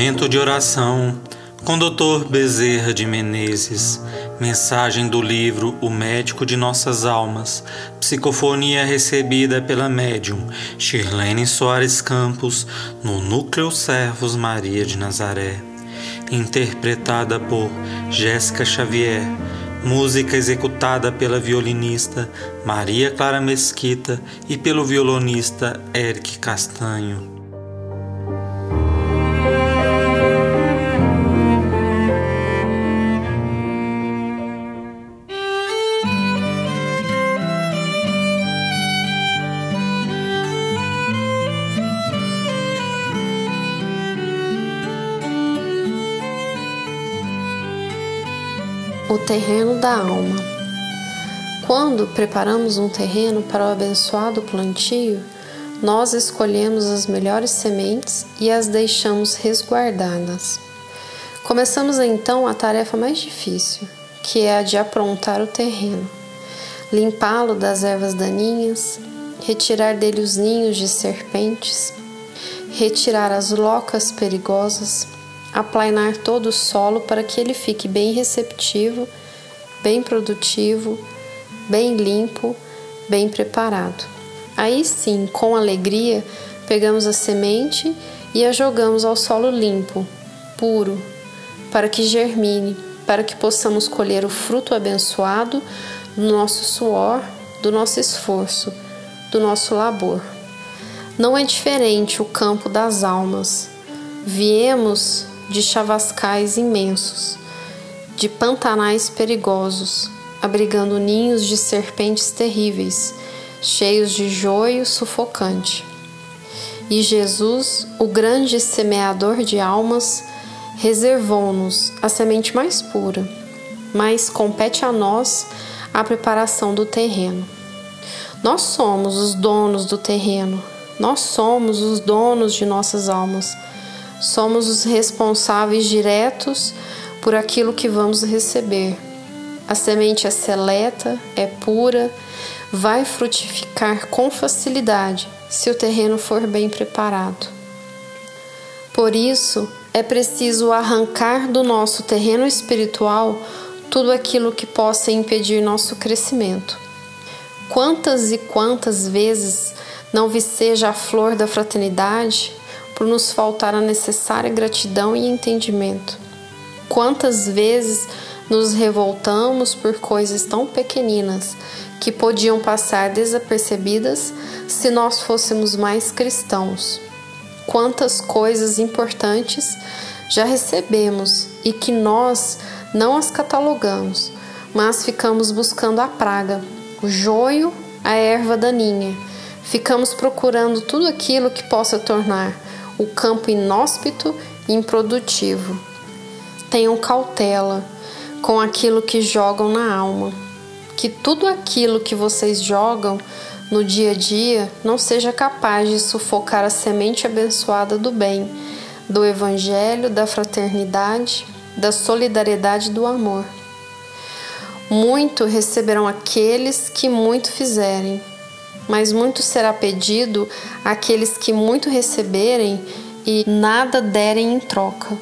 Momento de oração com Dr. Bezerra de Menezes. Mensagem do livro O Médico de Nossas Almas. Psicofonia recebida pela médium Shirlene Soares Campos no Núcleo Servos Maria de Nazaré. Interpretada por Jéssica Xavier. Música executada pela violinista Maria Clara Mesquita e pelo violonista Eric Castanho. O terreno da alma. Quando preparamos um terreno para o abençoado plantio, nós escolhemos as melhores sementes e as deixamos resguardadas. Começamos então a tarefa mais difícil, que é a de aprontar o terreno, limpá-lo das ervas daninhas, retirar dele os ninhos de serpentes, retirar as locas perigosas, aplainar todo o solo para que ele fique bem receptivo, bem produtivo, bem limpo, bem preparado. Aí sim, com alegria, pegamos a semente e a jogamos ao solo limpo, puro, para que germine, para que possamos colher o fruto abençoado do nosso suor, do nosso esforço, do nosso labor. Não é diferente o campo das almas. Viemos de chavascais imensos, de pantanais perigosos, abrigando ninhos de serpentes terríveis, cheios de joio sufocante. E Jesus, o grande semeador de almas, reservou-nos a semente mais pura, mas compete a nós a preparação do terreno. Nós somos os donos do terreno, nós somos os donos de nossas almas somos os responsáveis diretos por aquilo que vamos receber. A semente é seleta, é pura, vai frutificar com facilidade se o terreno for bem preparado. Por isso, é preciso arrancar do nosso terreno espiritual tudo aquilo que possa impedir nosso crescimento. Quantas e quantas vezes não viceja a flor da fraternidade, por nos faltar a necessária gratidão e entendimento. Quantas vezes nos revoltamos por coisas tão pequeninas que podiam passar desapercebidas se nós fôssemos mais cristãos. Quantas coisas importantes já recebemos e que nós não as catalogamos, mas ficamos buscando a praga, o joio, a erva daninha. Ficamos procurando tudo aquilo que possa tornar o campo inóspito e improdutivo. Tenham cautela com aquilo que jogam na alma, que tudo aquilo que vocês jogam no dia a dia não seja capaz de sufocar a semente abençoada do bem, do evangelho, da fraternidade, da solidariedade do amor. Muito receberão aqueles que muito fizerem, mas muito será pedido àqueles que muito receberem e nada derem em troca.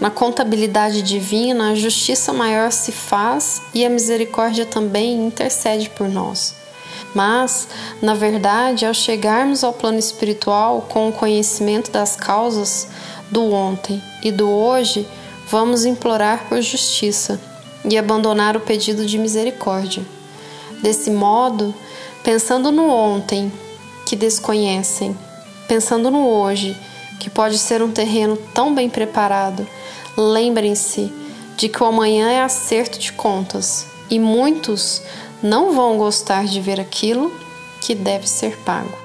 Na contabilidade divina, a justiça maior se faz e a misericórdia também intercede por nós. Mas, na verdade, ao chegarmos ao plano espiritual com o conhecimento das causas do ontem e do hoje, vamos implorar por justiça e abandonar o pedido de misericórdia. Desse modo, pensando no ontem, que desconhecem, pensando no hoje, que pode ser um terreno tão bem preparado, lembrem-se de que o amanhã é acerto de contas e muitos não vão gostar de ver aquilo que deve ser pago.